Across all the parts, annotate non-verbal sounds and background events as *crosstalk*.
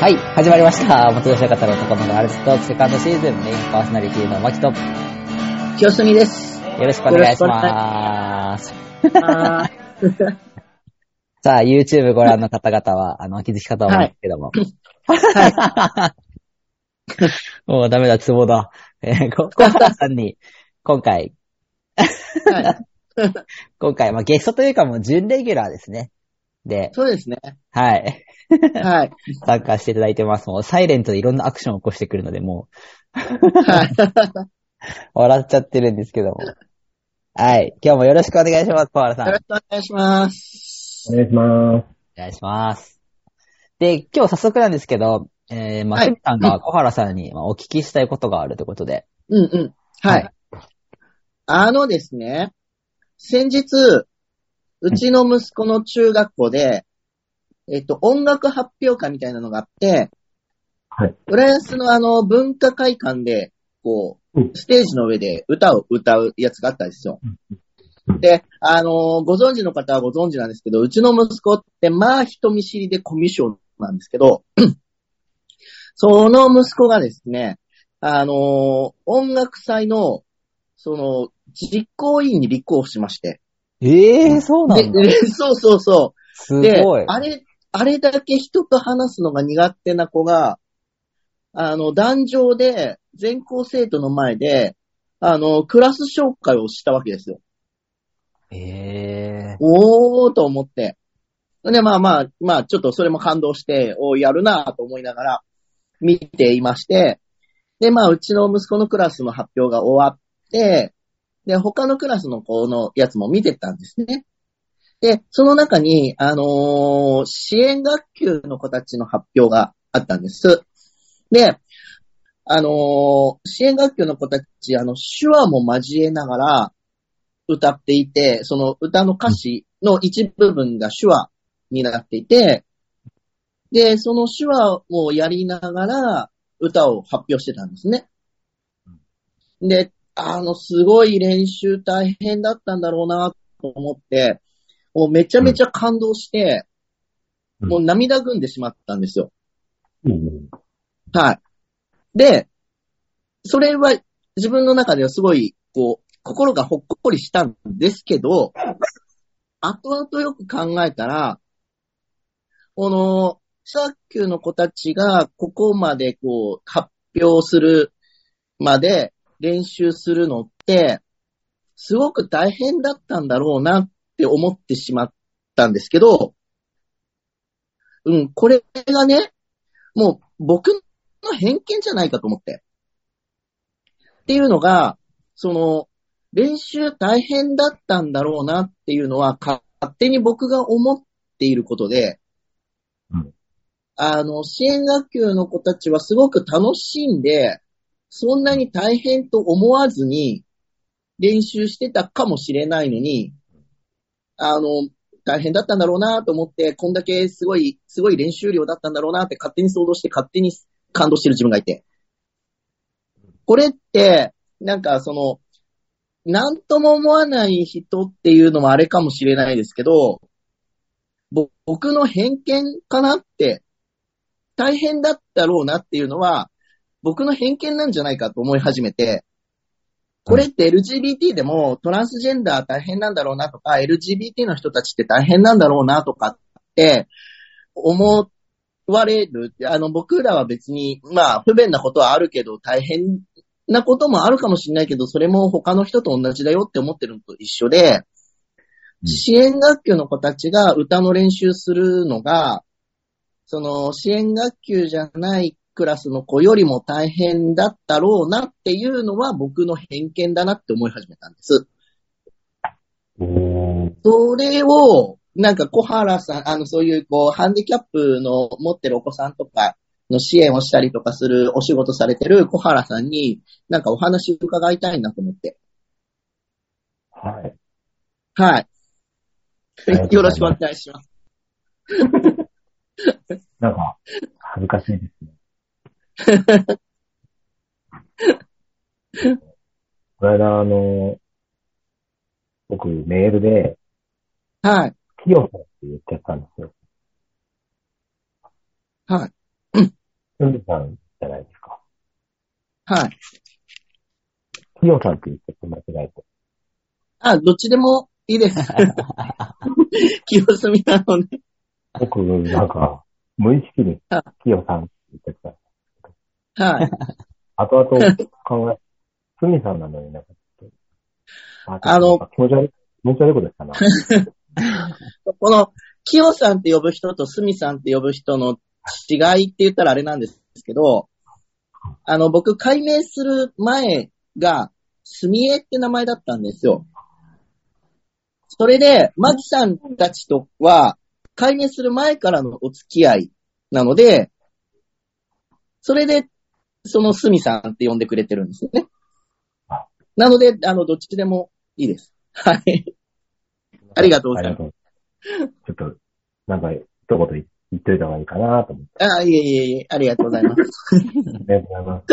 はい、始まりました。元吉方の男のガールズトークセカンドシーズンメインパーソナリティのマキと、よ清澄です。ろしくお願いします。あ *laughs* さあ、YouTube ご覧の方々は、あの、お気づきかと思うんですけども。*laughs* もうダメだ、ツボだ。えー、こ小原さんに、今回、ーはい、*laughs* 今回、まあ、ゲストというかもう準レギュラーですね。で、そうですね。はい。はい。参加していただいてます。もう、サイレントでいろんなアクションを起こしてくるので、もはい。う、*laughs* 笑っちゃってるんですけども。はい。今日もよろしくお願いします、小原さん。よろしくお願いします。お願いします。お願いします。で、今日早速なんですけど、えー、まあ、はいさんが小原さんにまあお聞きしたいことがあるということで。うんうん。はい。はいあのですね、先日、うちの息子の中学校で、えっと、音楽発表会みたいなのがあって、はい。浦安のあの、文化会館で、こう、うんステージの上で歌を歌うやつがあったんですよ。うんで、あのーご存知の方はご存知なんですけど、うちの息子って、まあ、人見知りでコミュ障なんですけど、*clears throat* その息子がですね、あのー音楽祭の、その、実行委員に立候補しまして。ええー、そうなんだ。で、でそうそうそう。すでごい。、あれ、あれだけ人と話すのが苦手な子が、あの、壇上で、全校生徒の前で、あの、クラス紹介をしたわけですよ。ええおーと思って。で、まあまあ、まあ、ちょっとそれも感動して、おーやるなぁと思いながら見ていまして、で、まあ、うちの息子のクラスの発表が終わって、で、他のクラスの子のやつも見てたんですね。で、その中に、あのー支援学級の子たちの発表があったんです。で、あのー支援学級の子たち、あの、手話も交えながら歌っていて、その歌の歌詞の一部分が手話になっていて、で、その手話をやりながら歌を発表してたんですね。で、あの、すごい練習大変だったんだろうなと思って、もうめちゃめちゃ感動して、うんもう涙ぐんでしまったんですよ。うん。はい。で、それは自分の中ではすごい、こう、心がほっこりしたんですけど、後々よく考えたら、この、サーキューの子たちがここまでこう、発表するまで練習するのって、すごく大変だったんだろうなって思ってしまったんですけど、うん、これがね、もう僕の偏見じゃないかと思って。っていうのが、その、練習大変だったんだろうなっていうのは、勝手に僕が思っていることで、うんあの、支援学級の子たちはすごく楽しんで、そんなに大変と思わずに練習してたかもしれないのに、あの、大変だったんだろうなと思って、こんだけすごい、すごい練習量だったんだろうなって勝手に想像して勝手に感動してる自分がいて。これって、なんかその、なんとも思わない人っていうのもあれかもしれないですけど、僕の偏見かなって、大変だったろうなっていうのは、僕の偏見なんじゃないかと思い始めて、これって LGBT でもトランスジェンダー大変なんだろうなとか、LGBT の人たちって大変なんだろうなとかって思われる。あの、僕らは別に、まあ、不便なことはあるけど、大変なこともあるかもしれないけど、それも他の人と同じだよって思ってるのと一緒で、うん支援学級の子たちが歌の練習するのが、その支援学級じゃないクラスの子よりも大変だったろうなっていうのは僕の偏見だなって思い始めたんです。それを、なんか小原さん、あの、そういう、こう、ハンディキャップの持ってるお子さんとかの支援をしたりとかするお仕事されてる小原さんに、なんかお話伺いたいなと思って。はい。はい。よろしくお願いします。*laughs* なんか、恥ずかしいですね。*laughs* この間、あの、僕、メールで、はい。キヨさんって言っちゃったんですよ。はい。すみさんじゃないですか。はい。きよさんって言って間違えて。あ、どっちでもいいです。*laughs* 清澄なので。僕、なんか、無意識にあ、きよさんって言ってた。はい。後々考え、*laughs* すみさんなのになんかちょっと、ああの気持ち悪い、気持ち悪いことしたな。*laughs* この、清さんって呼ぶ人とすみさんって呼ぶ人の違いって言ったらあれなんですけど、あの、僕、解明する前が、すみえって名前だったんですよ。それで、マキさんたちとは、解明する前からのお付き合いなので、それで、そのすみさんって呼んでくれてるんですよね。なので、あの、どっちでもいいです。はい。ありがとうございます。ちょっと、なんか、一言言言っといた方がいいかなと思って。あ、いえいえいえ、ありがとうございます。ありがとうございます。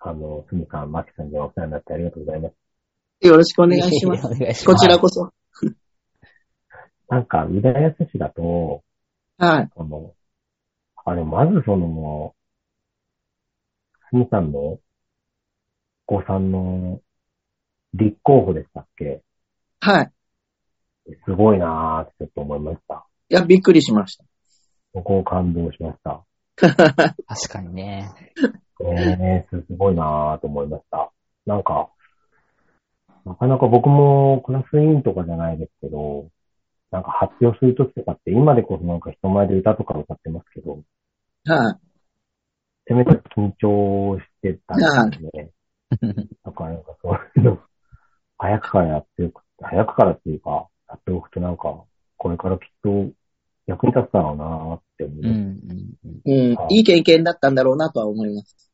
あの、すみさん、まきさんにはお世話になってありがとうございます。よろしくお願いします。こ。ちらこそ。なんか、浦安市だと、はい。あの、あれ、まずその、すみさんの、お子さんの、立候補でしたっけ？はい。すごいなーってちょっと思いました。いや、びっくりしました。そこを感動しました。*laughs* 確かにね。えー、すごいなーと思いました。なんか、なかなか僕もクラス委員とかじゃないですけど、なんか発表するときとかって、今でこそなんか人前で歌とか歌ってますけど、はい。せめて緊張してたんですね。だからなんかそういうの、早くからやっておく、早くからっていうか、やっておくとなんか、これからきっと役に立つだろうなーって思う。うんうん。いいい経験だったんだろうなとは思います。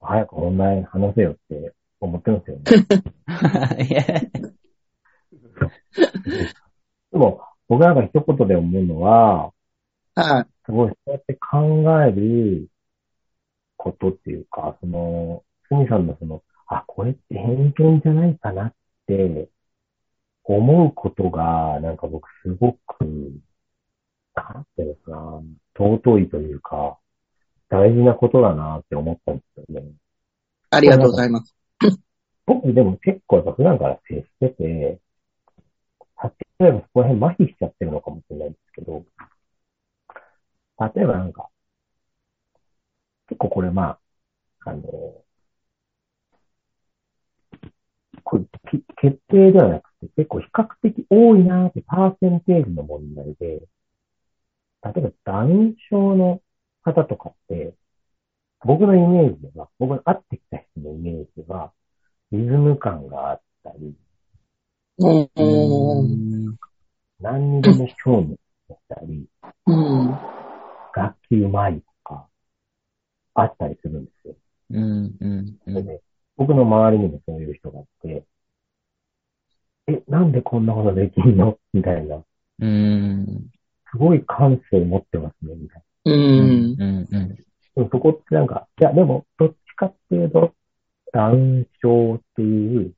早くオンライン話せよって思ってますよね。*laughs* でも、僕なんか一言で思うのは、はい。すごいそうやって考えることっていうか、その、すみさんのその、あ、これって偏見じゃないかなって思うことが、なんか僕すごく、なんていうのかな、尊いというか、大事なことだなって思ったんですよね。ありがとうございます。僕でも結構やっぱ普段から接してて、例えばそこら辺麻痺しちゃってるのかもしれないんですけど、例えばなんか、結構これまあ、あの、これき決定ではなくて結構比較的多いなーってパーセンテージの問題で、例えばダウン症の方とかって、僕のイメージでは、僕の会ってきた人のイメージでは、リズム感があったり、うん。うん何にでも興味だったり、うん。楽器うまいとか、あったりするんですよ。うんうんうん。で、僕の周りにもそういう人がいて、え、なんでこんなことできんの？みたいな。うんすごい感性持ってますね、みたいう。うんんうん。な。でもそこってなんか、いや、でも、どっちかっていうと、ダウン症っていう、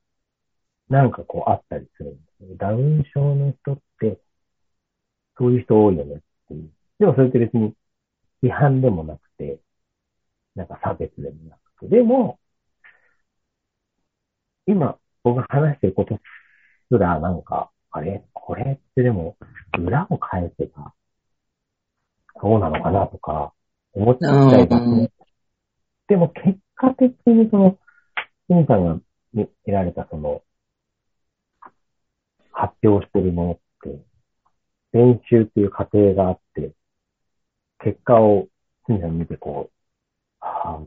なんかこうあったりするんですよ。ダウン症の人って、そういう人多いよねっていう。でもそれって別に批判でもなくて、なんか差別でもなくて。でも、今僕が話してることすらなんか、あれ？これ？ってでも裏を返せば、そうなのかなとか、思っちゃいますうんね。でも結果的にその、シンさんが得られたその、発表してるものって、練習っていう過程があって、結果を、シンさん見てこう、はあ、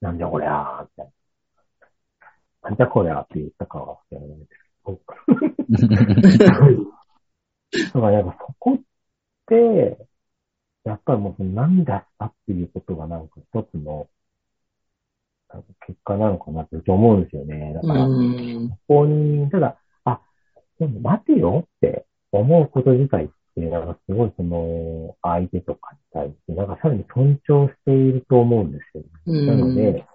なんじゃこりゃー、みたいな。なんじゃこりゃーって言ったかは知らないですけど。*laughs* だからやっぱそこって、やっぱりもうその涙したっていうことがなんか一つの、結果なのかなって思うんですよね。だから、うん。ここに、ただ、あ、でも待てよって思うこと自体って、なんかすごいその、相手とかに対して、なんかさらに尊重していると思うんですよ、ね。なので、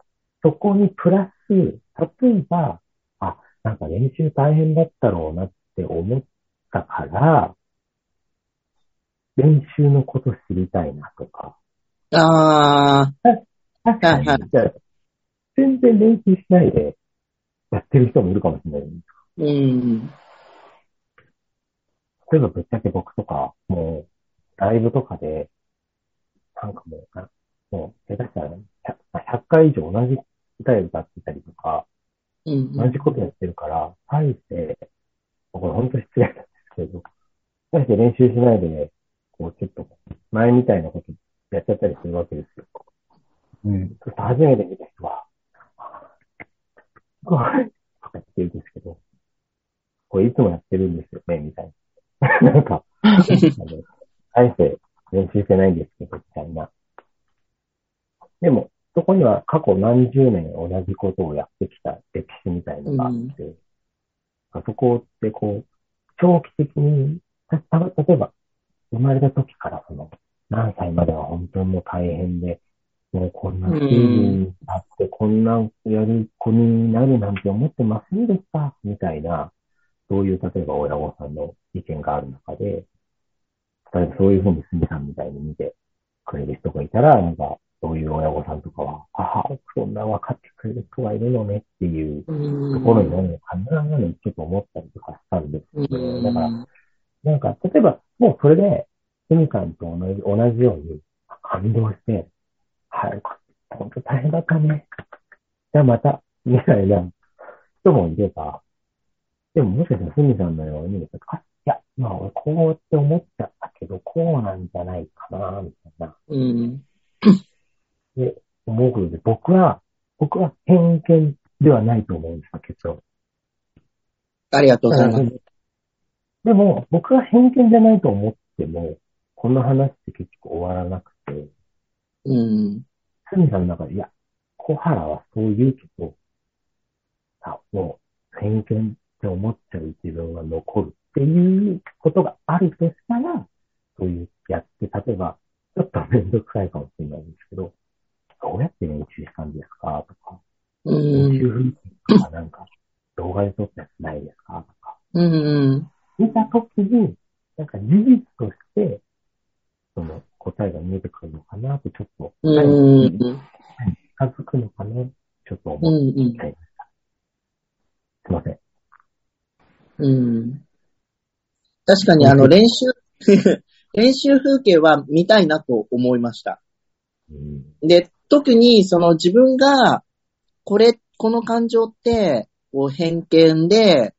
そこにプラス、例えば、あ、なんか練習大変だったろうなって思ったから、練習のこと知りたいなとか。あ確かに、全然練習しないでやってる人もいるかもしれない。ー、うん。例えばぶっちゃけ僕とか、もう、ライブとかで、なんかもう、なもう、下手したらね、100, 100回以上同じ歌で歌ってたりとか、うん。同じことやってるから、大して、これ本当失礼なんですけど、大して練習しないで、こうちょっと、前みたいなことやっちゃったりするわけですよ。うん。そうすると初めて見た人は、*laughs* これとか言ってるんですけど、これいつもやってるんですよね、みたいな。*laughs* なんか、大して練習してないんですけど、みたいな。でも、そこには過去何十年同じことをやってきた歴史みたいのがあって、あそこってこう、長期的に、例えば、生まれた時からその、何歳までは本当にもう大変で、もうこんなステージになって、こんなんやる子になるなんて思ってませんでした、みたいな、そういう、例えば親御さんの意見がある中で、例えばそういうふうにすみさんみたいに見てくれる人がいたら、なんか、そういう親御さんとかは、ああ、そんな分かってくれる人がいるのねっていううん。ところになるのかな、なんてちょっと思ったりとかしたんですうけど、ん。だから、なんか、例えば、もうそれで、すみさんと同じ、同じように感動して、はい、本当大変だったね。じゃあまた、みたいな人もいれば、でももしかしたらすみさんのように、あ、いや、まあ俺こうって思っちゃったけど、こうなんじゃないかな、みたいな。うん。で、思うことで、僕は、僕は偏見ではないと思うんですよ、結論。ありがとうございます。でも、僕は偏見じゃないと思っても、この話って結局終わらなくて、うん。スミさんの中で、いや、小原はそう言うけど、あ、もう、偏見って思っちゃう自分が残るっていうことがあるとしたら、そういうやって、例えば、ちょっとめんどくさいかもしれないんですけど、どうやって練習したんですかとか、う練ん。習風景とかなんか、動画で撮ったやつないですかとか、うん。見たときに、なんか事実として、その答えが見えてくるのかなって、ちょっと、うん。近づくのかなちょっとう思っん。うんちゃいました。すいません。うん。確かにあの練習、*laughs* 練習風景は見たいなと思いました。うん。で、特にその自分が、これ、この感情って、こう偏見で、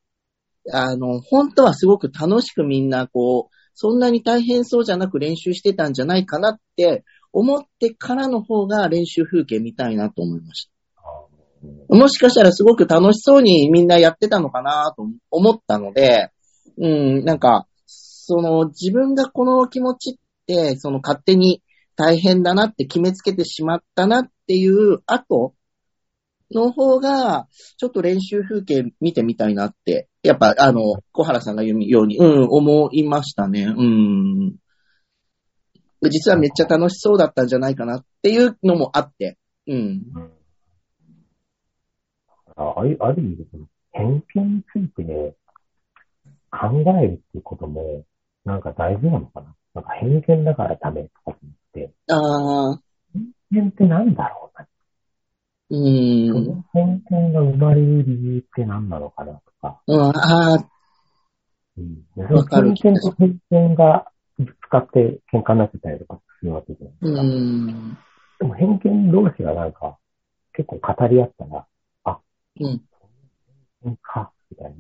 あの、本当はすごく楽しくみんなこう、そんなに大変そうじゃなく練習してたんじゃないかなって思ってからの方が練習風景見たいなと思いました。もしかしたらすごく楽しそうにみんなやってたのかなと思ったので、うん、なんか、その自分がこの気持ちって、その勝手に大変だなって決めつけてしまったなっていう後の方が、ちょっと練習風景見てみたいなって、やっぱあの、小原さんが言うように、うん、思いましたね。うん。実はめっちゃ楽しそうだったんじゃないかなっていうのもあって、うん。うんああるある意味、偏見についてね、考えるっていうことも、なんか大事なのかな。なんか偏見だからダメとかじゃなくて、ああ、偏見ってなんだろうな。うそん。の偏見が生まれる理由って何なのかなとか、うん、ああ、うん、偏見と偏見がぶつかって喧嘩になってたりとかするわけじゃないですうか。ん。でも偏見同士がなんか結構語り合ったら、うん。か、みたいな。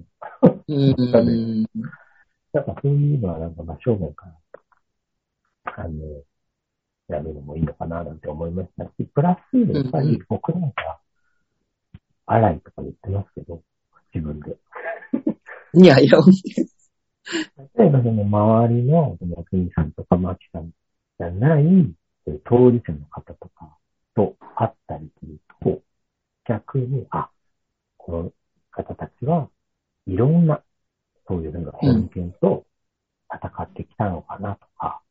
うん。なん。かそういうのはなん。か真正面から、あの、やるのもいいのかななん。て思いましたし、プラス、やっぱり僕なん。か、荒いとか言ってますけど、自分で。いやいや、例えばその周りの、その、国さん。とかマキさん。じゃない、当事者の方とかと会ったりすると、逆に、あ、この方たちはいろんな、そういうなんか偏見と戦ってきたのかなとか、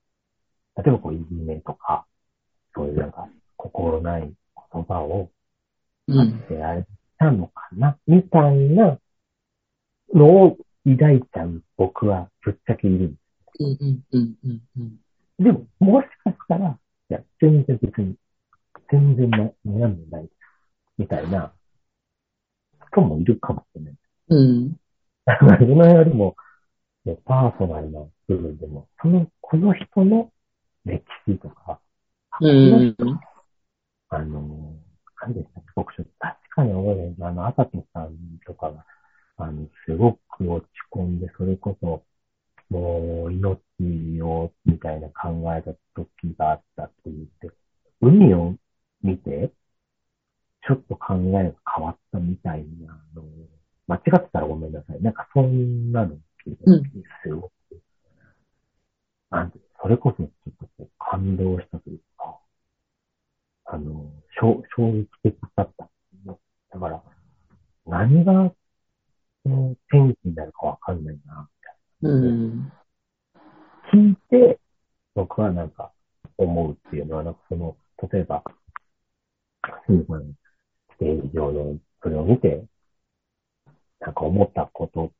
例えばこう、いじめとか、そういうなんか心ない言葉をうん。ってられたのかな、みたいなのを抱いちゃう僕はぶっちゃけいるんです。うん、うん、うん、うん。でも、もしかしたら、いや、全然別に、全然な悩んでない。みたいな人もいるかもしれない。うん。だから自分よりも、ね、パーソナルな部分でも、その、この人の歴史とか、うん。あの、何でしたっけ、僕ちょっと確かに覚えないあの、あさとさんとかが、あの、すごく落ち込んで、それこそ、もう、命を、みたいな考えた時があったって言って、海を見て、ちょっと考えが変わったみたいなのを、間違ってたらごめんなさい。なんかそんなの聞いた時にすごく、なんて、それこそちょっとこう感動したというか、あの、衝衝撃的だった。だから、何が、その、転機になるかわかんないな、うん。聞いて、僕はなんか、思うっていうのは、なんかその、例えば、すぐこのステージ上のそれを見て、なんか思ったこと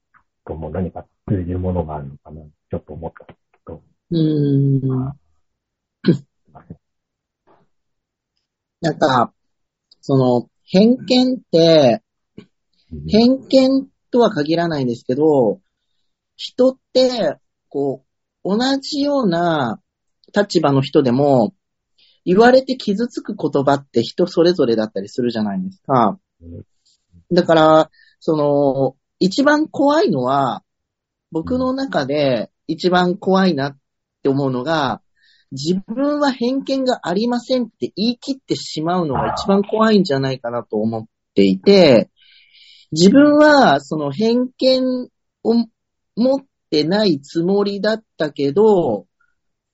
とも何か通じるものがあるのかな、ちょっと思ったんですけど、うん。すいません。なんか、その、偏見って、偏見とは限らないんですけど、人って、こう、同じような立場の人でも、言われて傷つく言葉って人それぞれだったりするじゃないですか。だから、その、一番怖いのは、僕の中で一番怖いなって思うのが、自分は偏見がありませんって言い切ってしまうのが一番怖いんじゃないかなと思っていて、自分はその偏見を持ってないつもりだったけど、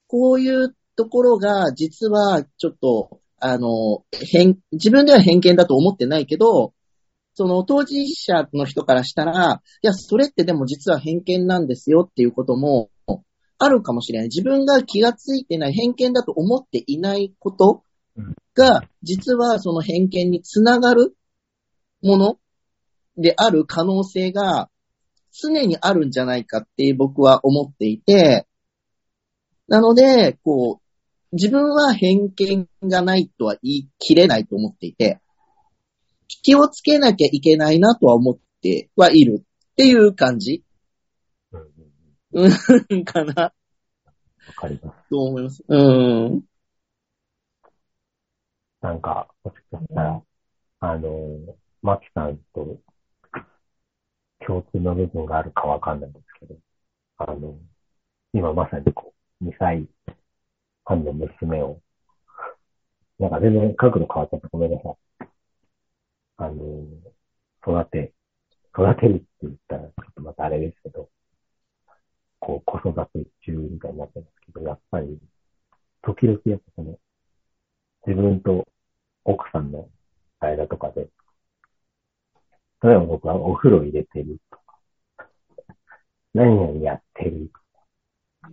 こういうところが実はちょっと、あの、偏、自分では偏見だと思ってないけど、その当事者の人からしたら、いや、それってでも実は偏見なんですよっていうこともあるかもしれない。自分が気がついてない偏見だと思っていないことが、実はその偏見につながるものである可能性が常にあるんじゃないかって僕は思っていて、なので、こう、自分は偏見がないとは言い切れないと思っていて、気をつけなきゃいけないなとは思ってはいるっていう感じうんかなわかります。と思います。うん。なんか、もしかしたら、あの、マキさんと共通の部分があるかわかんないんですけど、あの、今まさにこう、2歳半の娘を、なんか全然角度変わっちゃってごめんなさい。あの、育て、育てるって言ったらちょっとまたあれですけど、こう、子育て中みたいになってますけど、やっぱり、時々やっぱその、自分と奥さんの間とかで、例えば僕はお風呂入れてるとか、何々やってるとか、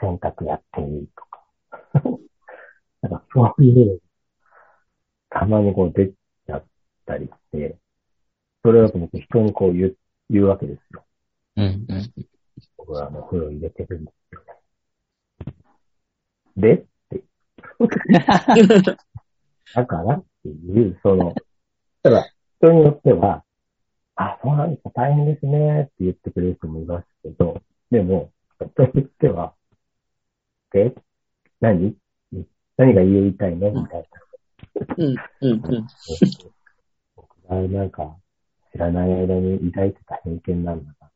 洗濯やってるとか、なんたまにこう出ちゃったりして、それだと僕人にこう言う、言うわけですよ。うん、うん。僕はあのお風呂入れてるんですよね。でって。*laughs* だからっていう、その、ただ、人によっては、あ、そうなんですか、大変ですねって言ってくれる人もいますけど、でも、人によっては、で、何何が言いたいのみたいな。うん、うん、うん。僕がなんか、知らない間に抱いてた偏見なんだな。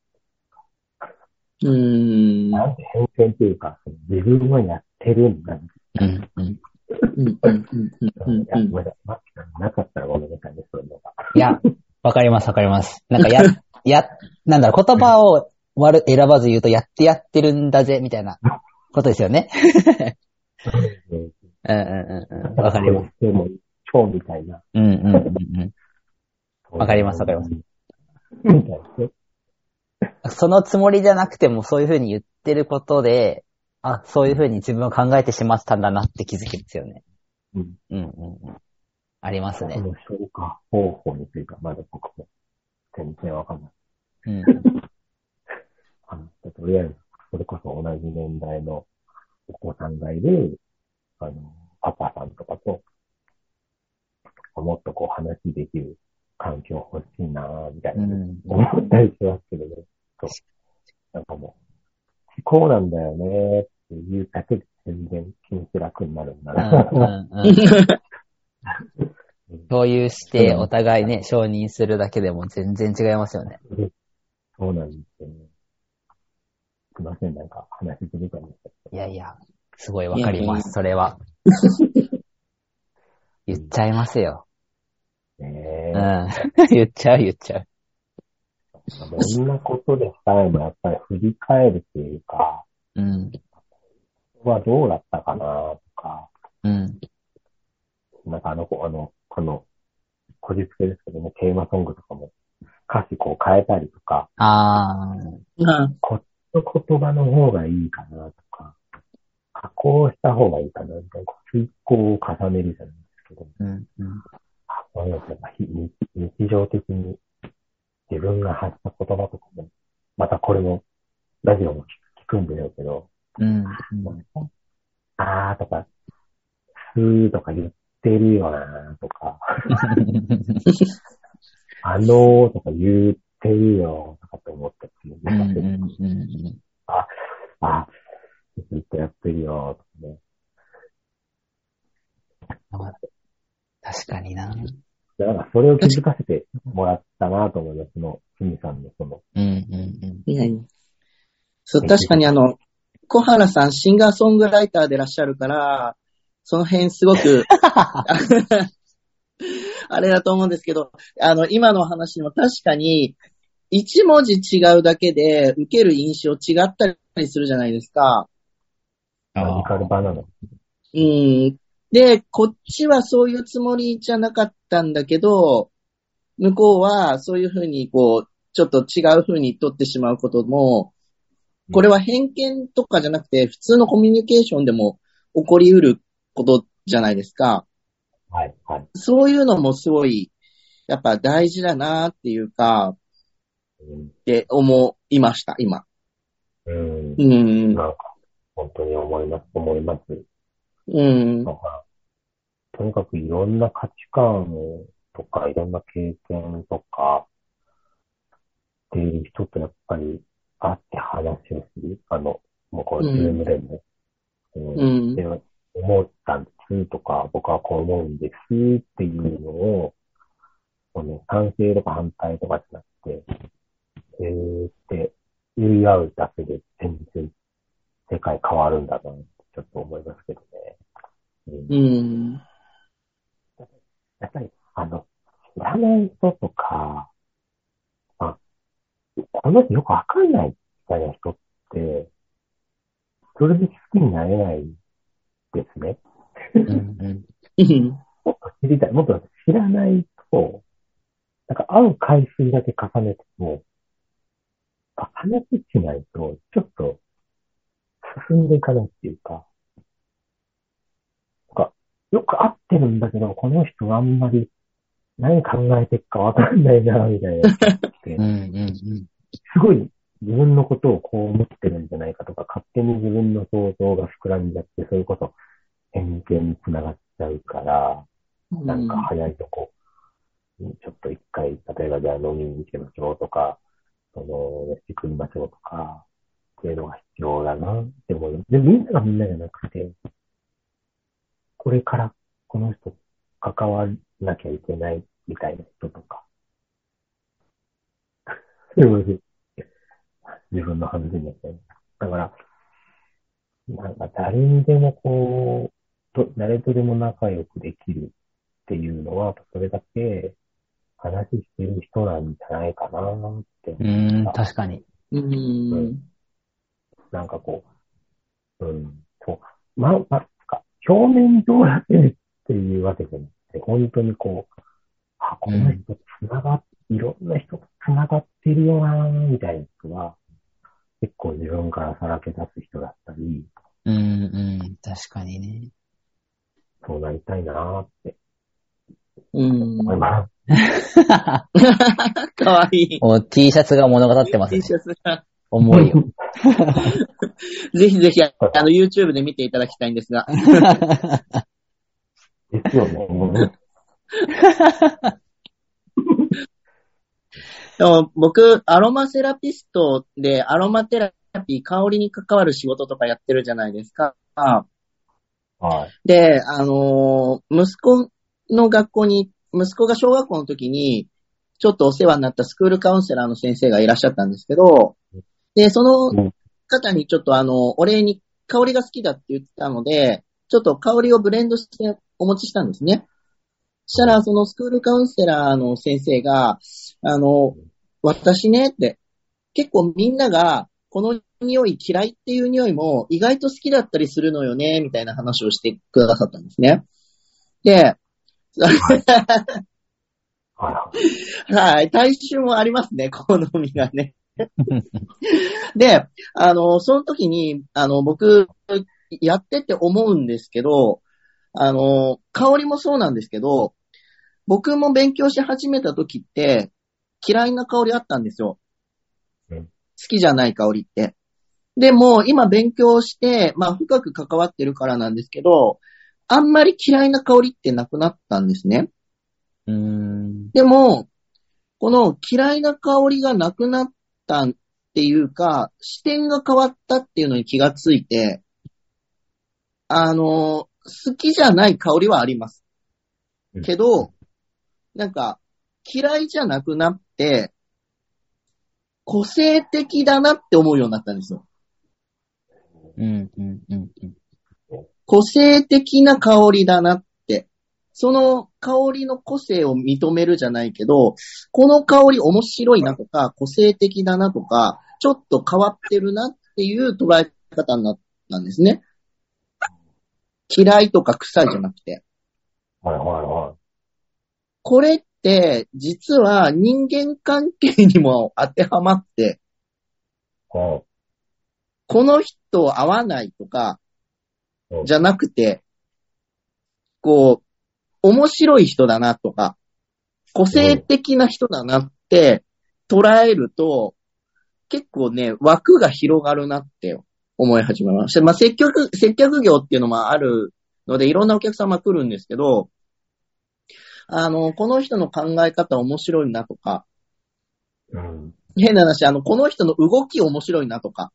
うーん。なんて偏見っていうか、自分はやってるんだ。うん、うん。うん、うん、うん、うんいや、ごめんなさい。かったらごめんなさいね、そういうのが。いや、わかります、わかります。なんかや、や、なんだろう、言葉を悪、選ばず言うと、やってやってるんだぜ、みたいなことですよね。うんうん、うん。わかります。。でも、超みたいな。うん、うん、うんうん。わかりますわかります。みたいですそのつもりじゃなくても、そういうふうに言ってることで、あ、そういうふうに自分を考えてしまったんだなって気づきますよね。うん。うん、うん、うん。ありますねこ。の消化方法については、まだ僕も全然わかんない。うん。*laughs* あのとりあえず、それこそ同じ年代のお子さんがいる、あの、パパさんとかと、もっとこう話できる環境欲しいなぁ、みたいうな、ん。思ったりしますけどね。そう。なんかもう、こうなんだよねっていうだけで全然気持ち楽になるんだうんな。*laughs* 共有して、お互いね、承認するだけでも全然違いますよね。そうなんですよね。すいません、なんか話しずれたんですけいやいや、すごいわかります、それは。*laughs* 言っちゃいますよ。どねう。ん。*laughs* 言っちゃう、言っちゃう。どんなことでさえもやっぱり振り返るっていうか、うん。はどうだったかなとか、うん。なんかあの子、あの、この、こじつけですけどね、テーマソングとかも歌詞こう変えたりとか、あうんこっちの言葉の方がいいかなとか、加工した方がいいかなみたいな、こう追考を重ねるじゃないですけど、ー。うん。うん。日常的に自分が発した言葉とかも、またこれも、ラジオも聞くんでしょうけど、うん。あーとか、すーとか言ってるよなとか、*laughs* あのーとか言ってるよとかって思ったりうん。う。うん。うん。あ、ずっとやってるよとかね。確かにな。だからそれを気づかせてもらったなと思います。その、すみさんのその、うん。うん。いやいやそう、確かにあの、小原さんシンガーソングライターでいらっしゃるから、その辺すごく、*laughs* あれだと思うんですけど、あの、今の話にも確かに、一文字違うだけで受ける印象違ったりするじゃないですか。マジカルバナナ。うん。で、こっちはそういうつもりじゃなかったんだけど、向こうはそういうふうにこう、ちょっと違うふうに取ってしまうことも、これは偏見とかじゃなくて、普通のコミュニケーションでも起こりうることじゃないですか。はい、はい。そういうのもすごい、やっぱ大事だなっていうか、うんって思いました、今。うんう。ん。なんか、本当に思います、思います。うん。なんか、とにかくいろんな価値観とか、いろんな経験とか、っていう人とやっぱり会って話をする。あの、もうこれズームでも、うんうんで思ったんですとか、僕はこう思うんですっていうのを、この賛成とか反対とかじゃなくて、えーって言い合うだけで全然世界変わるんだなってちょっと思いますけどね。うんうん。やっぱり、あの、知らない人とか、あ、この人よくわかんないみたいな人って、それで好きになれないですね。うん。うん。うん。もっと知りたい。もっと知らないと、なんか会う回数だけ重ねても、あ話しないと、ちょっと進んでいかないっていうか、なんか、よく会ってるんだけど、この人あんまり何考えてるかわかんないな、みたいな。*laughs* すごい自分のことをこう思ってるんじゃないかとか、勝手に自分の想像が膨らんじゃって、それこそ偏見につながっちゃうから、なんか早いとこ、ちょっと一回、例えばじゃあ飲みに行きましょうとか、その、飯食いましょうとか、っていうのが必要だなって思う。で、みんながみんなじゃなくて、これからこの人関わらなきゃいけないみたいな人とか。*laughs* すいません。自分の話になっちゃい。だから、なんか誰にでもこう、と誰とでも仲良くできるっていうのは、それだけ話してる人なんじゃないかなって。うん。確かに。うん。なんかこう、うん、そう。ま、ま、か、表面上だけっていうわけじゃなくて、本当にこう、あ、この人繋がっ、いろんな人と繋がってるよなみたいな人は、結構自分からさらけ出す人だったり、うん。うん。確かにね。そうなりたいなってうん。思います。*laughs* かわいい。もう T シャツが物語ってます T ね。シャツが。重いよ。*laughs* ぜひぜひ、あの、YouTube で見ていただきたいんですが。*laughs* ですよね。もうねでも僕、アロマセラピストで、アロマテラピー、香りに関わる仕事とかやってるじゃないですか。はい。で、あのー息子の学校に、息子が小学校の時に、ちょっとお世話になったスクールカウンセラーの先生がいらっしゃったんですけど、で、その方にちょっとあの、お礼に香りが好きだって言ってたので、ちょっと香りをブレンドしてお持ちしたんですね。そしたら、そのスクールカウンセラーの先生が、あの、私ねって、結構みんなが、この匂い嫌いっていう匂いも意外と好きだったりするのよね、みたいな話をしてくださったんですね。で、はい。*laughs* はい、体臭もありますね、好みがね。*laughs* で、あの、その時に、あの、僕、やってて思うんですけど、あの、香りもそうなんですけど、僕も勉強し始めた時って、嫌いな香りあったんですよ。うん好きじゃない香りって。でも、今勉強して、まあ、深く関わってるからなんですけど、あんまり嫌いな香りってなくなったんですね。うーん。でも、この嫌いな香りがなくなったっていうか、視点が変わったっていうのに気がついて、あの、好きじゃない香りはありますうん。けど、なんか、嫌いじゃなくなって、個性的だなって思うようになったんですよ。うん、うん、うん、うん。個性的な香りだなって。その香りの個性を認めるじゃないけど、この香り面白いなとか、個性的だなとか、ちょっと変わってるなっていう捉え方になったんですね。嫌いとか臭いじゃなくて。はいはいはこれって、実は人間関係にも当てはまって、い。はい。この人合わないとか、うんじゃなくて、こう、面白い人だなとか、個性的な人だなって捉えると、結構ね、枠が広がるなって思い始めました。まあ、接客、接客業っていうのもあるので、いろんなお客様来るんですけど、あの、この人の考え方面白いなとか、うん。変な話、あの、この人の動き面白いなとか、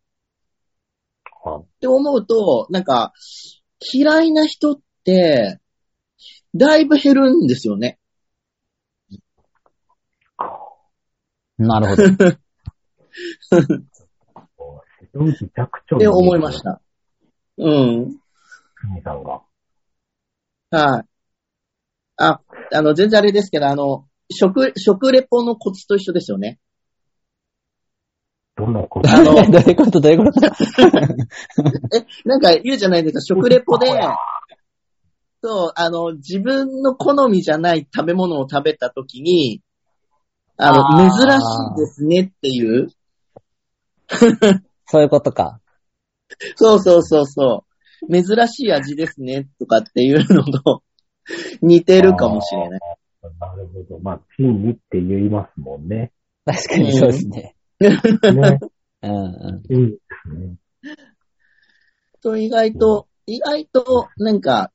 はって思うと、なんか、嫌いな人って、だいぶ減るんですよね。なるほど。*laughs* って思いまし。た。うん。さんが。はい。あ、あの、全然あれですけど、あの、食、食レポのコツと一緒ですよね。どんなこと？あの *laughs* どういうこと？どういうこと？*laughs* え、なんか言うじゃないですか、食レポで、そう、あの、自分の好みじゃない食べ物を食べたときに、あの、あー珍しいですねっていう。*laughs* そういうことか。そうそうそうそう。珍しい味ですねとかっていうのと似てるかもしれない。なるほど。まあ、チンにって言いますもんね。確かにそうですね。ね。うん、ういいですね。と意外と、意外となんか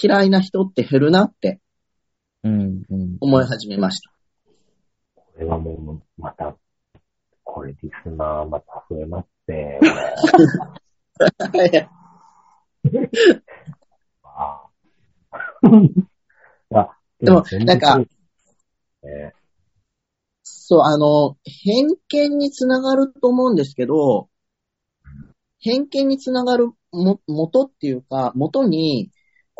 嫌いな人って減るなってん。うん、うん。思い始めました。これはもう、また、これリスナーまた増えますね。あ *laughs* あ。*laughs* でもなんか、ね、そう、あの、偏見につながると思うんですけど、偏見につながるも、元っていうか、元に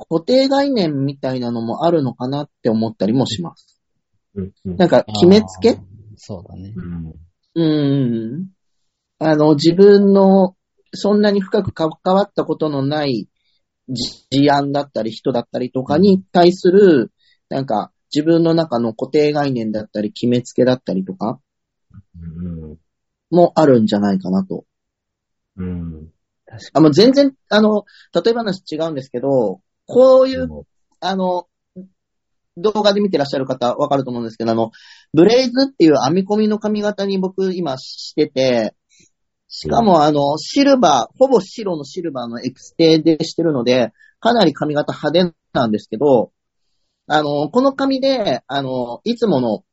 固定概念みたいなのもあるのかなって思ったりもします。うんうん。なんか、決めつけ？そうだね。うん。うん。あの、自分の、そんなに深く関わったことのないじ事案だったり人だったりとかに対する、なんか、自分の中の固定概念だったり決めつけだったりとか？うん。もあるんじゃないかなと。うん。あ、もう全然、あの、例え話違うんですけど、こういう、うんあの、動画で見てらっしゃる方わかると思うんですけど、あの、ブレイズっていう編み込みの髪型に僕今してて、しかも、あの、シルバー、ほぼ白のシルバーのエクステでしてるので、かなり髪型派手なんですけど、あの、この髪で、あの、いつもの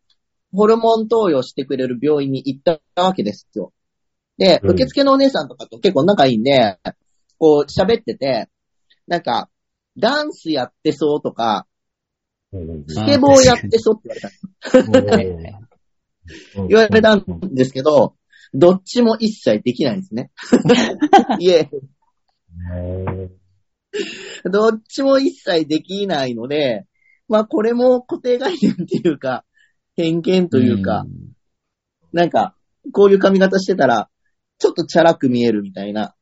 ホルモン投与してくれる病院に行ったわけですよ。で、うん受付のお姉さんとかと結構仲いいんで、こう喋ってて、なんか、ダンスやってそうとか、うん。スケボーやってそうって言われた。言われたんですけど、どっちも一切できないんですね。*laughs* いえ、へどっちも一切できないので、まあこれも固定概念っていうか、偏見というか、なんか、こういう髪型してたら、ちょっとチャラく見えるみたいなー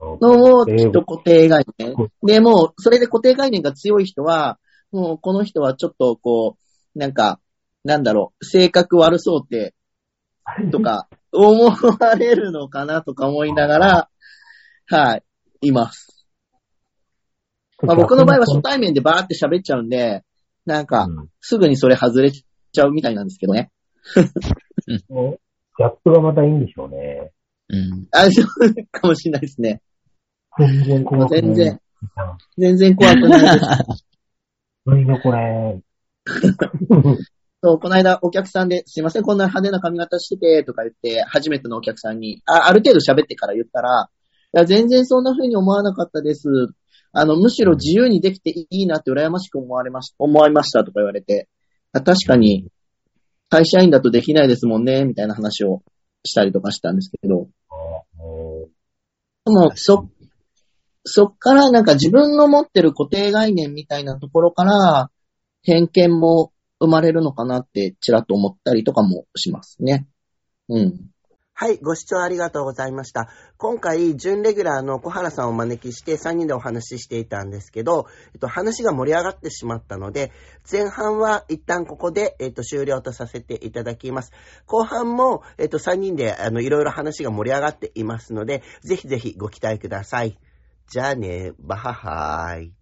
のも、きっと固定概念。で、もう、それで固定概念が強い人は、もう、この人はちょっと、こう、なんか、なんだろう、性格悪そうって、とか、*laughs* 思われるのかなとか思いながら、はい、います。まあ、僕の場合は初対面でバーって喋っちゃうんで、なんか、うんすぐにそれ外れちゃうみたいなんですけどね。*laughs* ギャップがまたいいんでしょうね。うん。あ、そうかもしれないですね。全然怖くない。全然。全然怖くないです。何がこれ。そう、この間お客さんで、すいません、こんな派手な髪型してて、とか言って、初めてのお客さんに、あある程度喋ってから言ったら、いや、全然そんな風に思わなかったです。あの、むしろ自由にできていいなって羨ましく思われまし、思いましたとか言われて、あ確かに、会社員だとできないですもんね、みたいな話をしたりとかしたんですけど、もでも、そ、そっからなんか自分の持ってる固定概念みたいなところから、偏見も生まれるのかなってちらっと思ったりとかもしますね。うん。はい、ご視聴ありがとうございました。今回、準レギュラーの小原さんをお招きして3人でお話ししていたんですけど、えっと、話が盛り上がってしまったので、前半は一旦ここで、えっと、終了とさせていただきます。後半も、えっと、3人で、あの、いろいろ話が盛り上がっていますので、ぜひぜひご期待ください。じゃあね、バハハーイ。